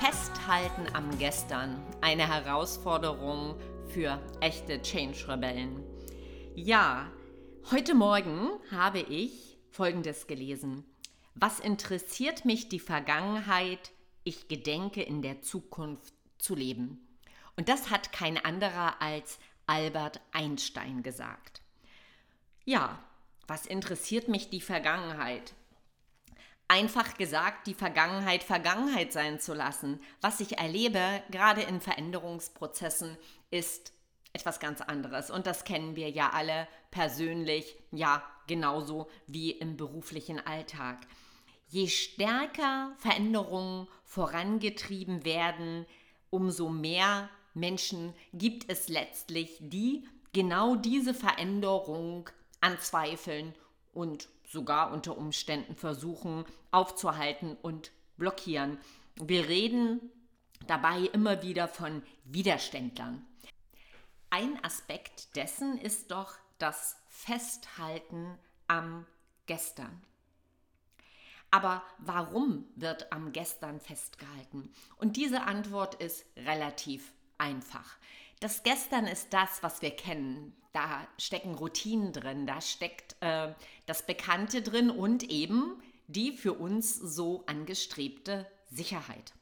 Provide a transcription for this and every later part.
Festhalten am Gestern. Eine Herausforderung für echte Change-Rebellen. Ja, heute Morgen habe ich Folgendes gelesen. Was interessiert mich die Vergangenheit? Ich gedenke in der Zukunft zu leben. Und das hat kein anderer als Albert Einstein gesagt. Ja, was interessiert mich die Vergangenheit? Einfach gesagt, die Vergangenheit Vergangenheit sein zu lassen. Was ich erlebe, gerade in Veränderungsprozessen, ist etwas ganz anderes. Und das kennen wir ja alle persönlich, ja, genauso wie im beruflichen Alltag. Je stärker Veränderungen vorangetrieben werden, umso mehr Menschen gibt es letztlich, die genau diese Veränderung anzweifeln und sogar unter Umständen versuchen aufzuhalten und blockieren. Wir reden dabei immer wieder von Widerständlern. Ein Aspekt dessen ist doch das Festhalten am Gestern. Aber warum wird am Gestern festgehalten? Und diese Antwort ist relativ einfach. Das Gestern ist das, was wir kennen. Da stecken Routinen drin, da steckt äh, das Bekannte drin und eben die für uns so angestrebte Sicherheit.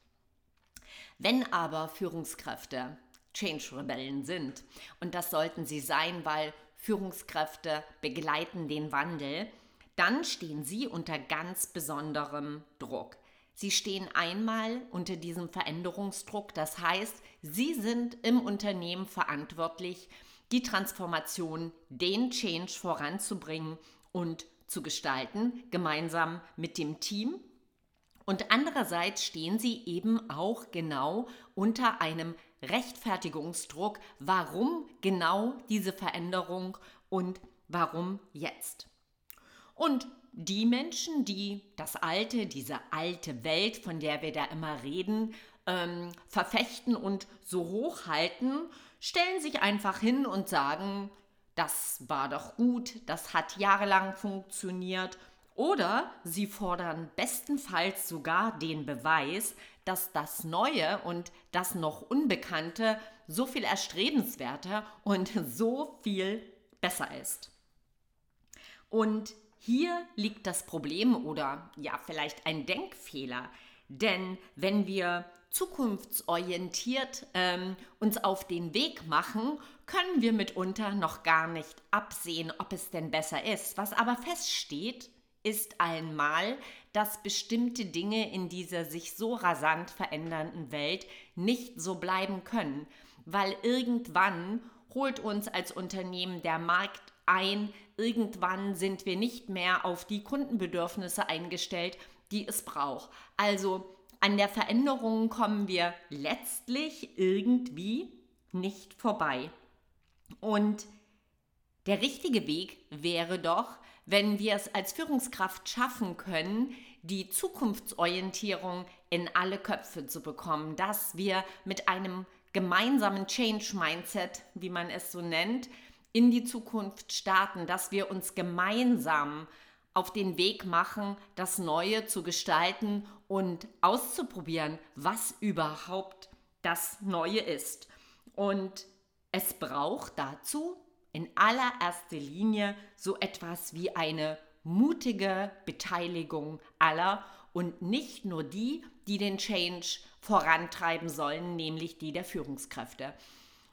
Wenn aber Führungskräfte Change-Rebellen sind, und das sollten sie sein, weil Führungskräfte begleiten den Wandel, dann stehen sie unter ganz besonderem Druck. Sie stehen einmal unter diesem Veränderungsdruck. Das heißt, Sie sind im Unternehmen verantwortlich, die Transformation, den Change voranzubringen und zu gestalten, gemeinsam mit dem Team. Und andererseits stehen Sie eben auch genau unter einem Rechtfertigungsdruck, warum genau diese Veränderung und warum jetzt. Und die Menschen, die das Alte, diese alte Welt, von der wir da immer reden, ähm, verfechten und so hochhalten, stellen sich einfach hin und sagen, das war doch gut, das hat jahrelang funktioniert. Oder sie fordern bestenfalls sogar den Beweis, dass das Neue und das noch Unbekannte so viel erstrebenswerter und so viel besser ist. Und hier liegt das Problem oder ja vielleicht ein Denkfehler. Denn wenn wir zukunftsorientiert ähm, uns auf den Weg machen, können wir mitunter noch gar nicht absehen, ob es denn besser ist. Was aber feststeht, ist einmal, dass bestimmte Dinge in dieser sich so rasant verändernden Welt nicht so bleiben können, weil irgendwann holt uns als Unternehmen der Markt ein, irgendwann sind wir nicht mehr auf die Kundenbedürfnisse eingestellt, die es braucht. Also an der Veränderung kommen wir letztlich irgendwie nicht vorbei. Und der richtige Weg wäre doch, wenn wir es als Führungskraft schaffen können, die Zukunftsorientierung in alle Köpfe zu bekommen, dass wir mit einem gemeinsamen Change Mindset, wie man es so nennt, in die Zukunft starten, dass wir uns gemeinsam auf den Weg machen, das Neue zu gestalten und auszuprobieren, was überhaupt das Neue ist. Und es braucht dazu in allererster Linie so etwas wie eine mutige Beteiligung aller und nicht nur die, die den Change vorantreiben sollen, nämlich die der Führungskräfte.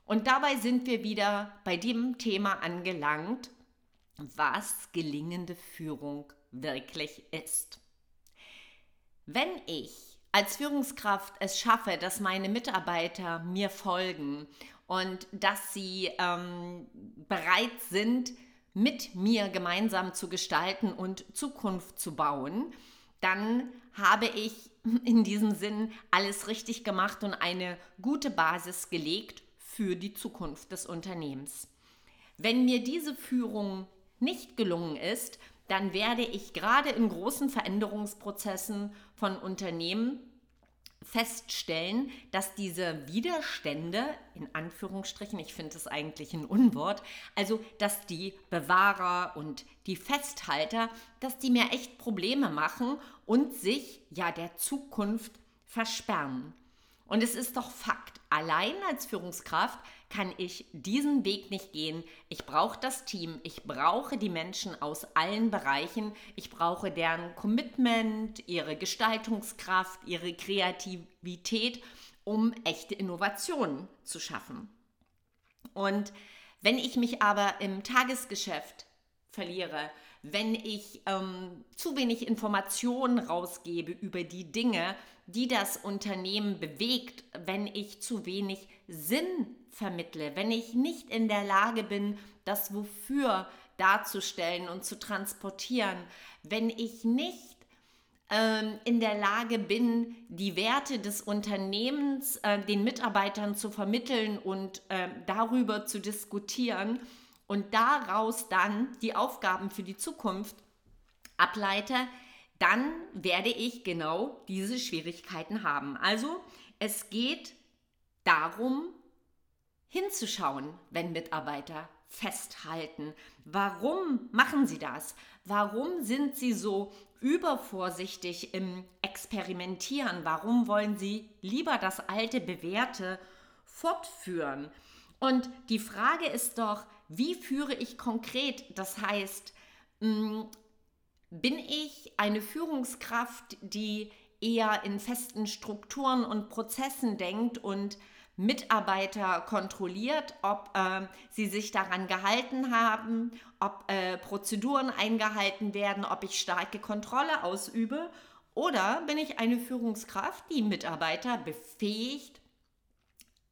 Und dabei sind wir wieder bei dem Thema angelangt, was gelingende Führung wirklich ist. Wenn ich als Führungskraft es schaffe, dass meine Mitarbeiter mir folgen und dass sie ähm, bereit sind, mit mir gemeinsam zu gestalten und Zukunft zu bauen, dann habe ich in diesem Sinn alles richtig gemacht und eine gute Basis gelegt für die Zukunft des Unternehmens. Wenn mir diese Führung nicht gelungen ist, dann werde ich gerade in großen Veränderungsprozessen von Unternehmen feststellen, dass diese Widerstände, in Anführungsstrichen, ich finde es eigentlich ein Unwort, also dass die Bewahrer und die Festhalter, dass die mir echt Probleme machen und sich ja der Zukunft versperren. Und es ist doch Fakt, allein als Führungskraft kann ich diesen Weg nicht gehen. Ich brauche das Team, ich brauche die Menschen aus allen Bereichen, ich brauche deren Commitment, ihre Gestaltungskraft, ihre Kreativität, um echte Innovationen zu schaffen. Und wenn ich mich aber im Tagesgeschäft verliere, wenn ich ähm, zu wenig Informationen rausgebe über die Dinge, die das Unternehmen bewegt, wenn ich zu wenig Sinn vermittle, wenn ich nicht in der Lage bin, das Wofür darzustellen und zu transportieren, wenn ich nicht ähm, in der Lage bin, die Werte des Unternehmens äh, den Mitarbeitern zu vermitteln und äh, darüber zu diskutieren und daraus dann die Aufgaben für die Zukunft ableite, dann werde ich genau diese Schwierigkeiten haben. Also es geht darum, hinzuschauen, wenn Mitarbeiter festhalten. Warum machen sie das? Warum sind sie so übervorsichtig im Experimentieren? Warum wollen sie lieber das alte Bewährte fortführen? Und die Frage ist doch, wie führe ich konkret? Das heißt, mm, bin ich eine Führungskraft, die eher in festen Strukturen und Prozessen denkt und Mitarbeiter kontrolliert, ob äh, sie sich daran gehalten haben, ob äh, Prozeduren eingehalten werden, ob ich starke Kontrolle ausübe? Oder bin ich eine Führungskraft, die Mitarbeiter befähigt,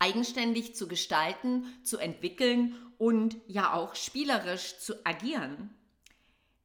eigenständig zu gestalten, zu entwickeln und ja auch spielerisch zu agieren?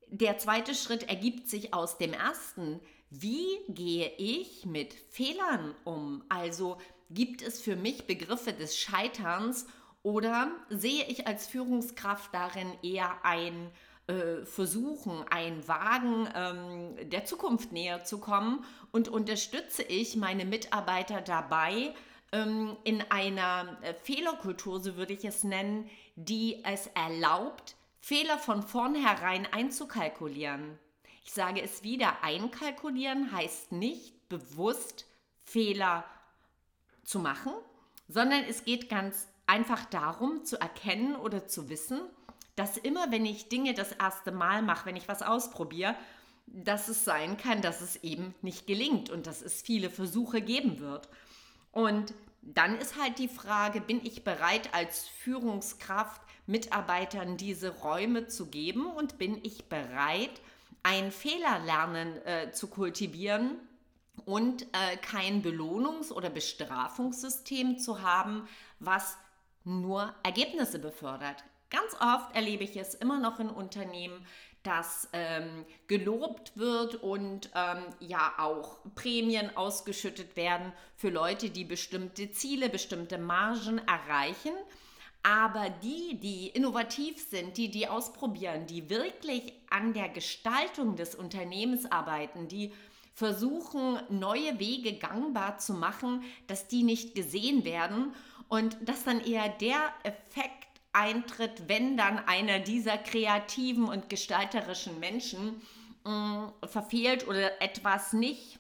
Der zweite Schritt ergibt sich aus dem ersten. Wie gehe ich mit Fehlern um? Also gibt es für mich Begriffe des Scheiterns oder sehe ich als Führungskraft darin eher ein äh, Versuchen, ein Wagen ähm, der Zukunft näher zu kommen und unterstütze ich meine Mitarbeiter dabei, in einer äh, Fehlerkultur, so würde ich es nennen, die es erlaubt, Fehler von vornherein einzukalkulieren. Ich sage es wieder, einkalkulieren heißt nicht bewusst Fehler zu machen, sondern es geht ganz einfach darum zu erkennen oder zu wissen, dass immer wenn ich Dinge das erste Mal mache, wenn ich was ausprobiere, dass es sein kann, dass es eben nicht gelingt und dass es viele Versuche geben wird. Und dann ist halt die Frage, bin ich bereit als Führungskraft Mitarbeitern diese Räume zu geben und bin ich bereit, ein Fehlerlernen äh, zu kultivieren und äh, kein Belohnungs- oder Bestrafungssystem zu haben, was nur Ergebnisse befördert. Ganz oft erlebe ich es immer noch in Unternehmen, dass ähm, gelobt wird und ähm, ja auch Prämien ausgeschüttet werden für Leute, die bestimmte Ziele, bestimmte Margen erreichen. Aber die, die innovativ sind, die, die ausprobieren, die wirklich an der Gestaltung des Unternehmens arbeiten, die versuchen, neue Wege gangbar zu machen, dass die nicht gesehen werden und dass dann eher der Effekt eintritt, wenn dann einer dieser kreativen und gestalterischen Menschen mh, mm, verfehlt oder etwas nicht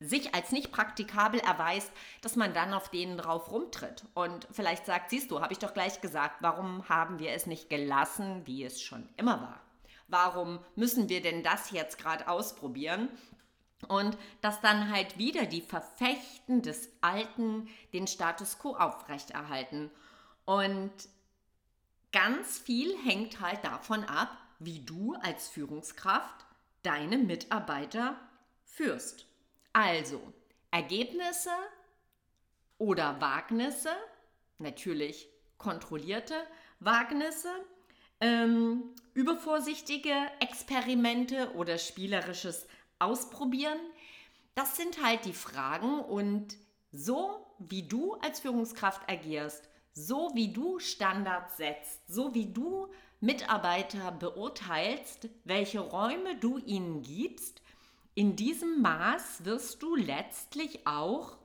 sich als nicht praktikabel erweist, dass man dann auf denen drauf rumtritt und vielleicht sagt, siehst du, habe ich doch gleich gesagt, warum haben wir es nicht gelassen, wie es schon immer war? Warum müssen wir denn das jetzt gerade ausprobieren? Und dass dann halt wieder die Verfechten des Alten den Status quo aufrechterhalten. Und ganz viel hängt halt davon ab, wie du als Führungskraft deine Mitarbeiter führst. Also Ergebnisse oder Wagnisse, natürlich kontrollierte Wagnisse, ähm, übervorsichtige Experimente oder spielerisches Ausprobieren. Das sind halt die Fragen und so wie du als Führungskraft agierst, so wie du Standards setzt, so wie du Mitarbeiter beurteilst, welche Räume du ihnen gibst, in diesem Maß wirst du letztlich auch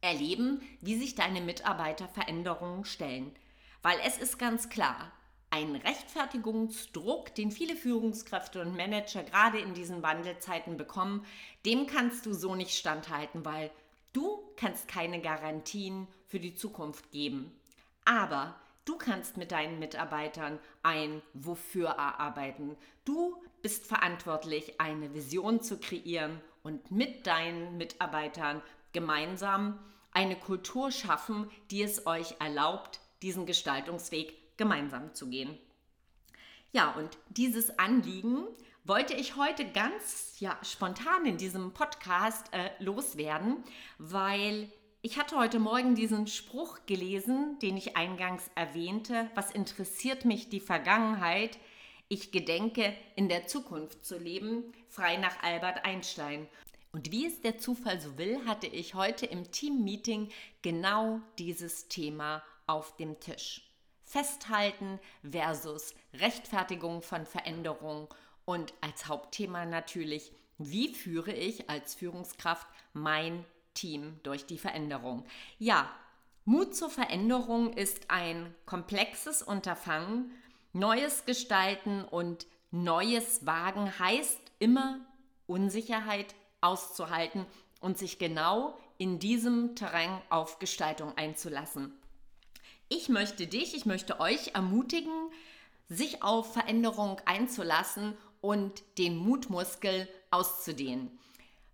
erleben, wie sich deine Mitarbeiter Veränderungen stellen. Weil es ist ganz klar, ein Rechtfertigungsdruck, den viele Führungskräfte und Manager gerade in diesen Wandelzeiten bekommen, dem kannst du so nicht standhalten, weil du kannst keine Garantien für die Zukunft geben. Aber du kannst mit deinen Mitarbeitern ein Wofür erarbeiten. Du bist verantwortlich, eine Vision zu kreieren und mit deinen Mitarbeitern gemeinsam eine Kultur schaffen, die es euch erlaubt, diesen Gestaltungsweg gemeinsam zu gehen. Ja, und dieses Anliegen wollte ich heute ganz ja, spontan in diesem Podcast äh, loswerden, weil ich hatte heute Morgen diesen Spruch gelesen, den ich eingangs erwähnte. Was interessiert mich die Vergangenheit? Ich gedenke, in der Zukunft zu leben, frei nach Albert Einstein. Und wie es der Zufall so will, hatte ich heute im Teammeeting genau dieses Thema auf dem Tisch. Festhalten versus Rechtfertigung von Veränderung und als Hauptthema natürlich, wie führe ich als Führungskraft mein Team durch die Veränderung. Ja, Mut zur Veränderung ist ein komplexes Unterfangen. Neues gestalten und Neues wagen heißt immer Unsicherheit auszuhalten und sich genau in diesem Terrain auf Gestaltung einzulassen. Ich möchte dich, ich möchte euch ermutigen, sich auf Veränderung einzulassen und den Mutmuskel auszudehnen.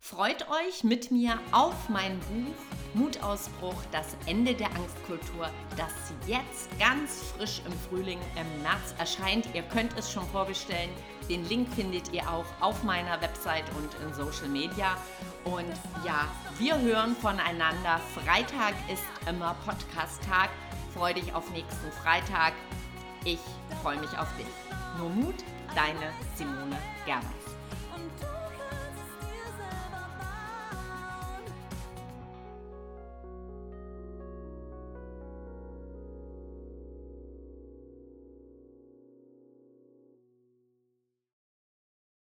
Freut euch mit mir auf mein Buch Mutausbruch, das Ende der Angstkultur, das jetzt ganz frisch im Frühling im März erscheint. Ihr könnt es schon vorbestellen. Den Link findet ihr auch auf meiner Website und in Social Media. Und ja, wir hören voneinander. Freitag ist immer Podcast-Tag. Freue dich auf nächsten Freitag. Ich freue mich auf dich. Nur Mut, deine Simone Gerber.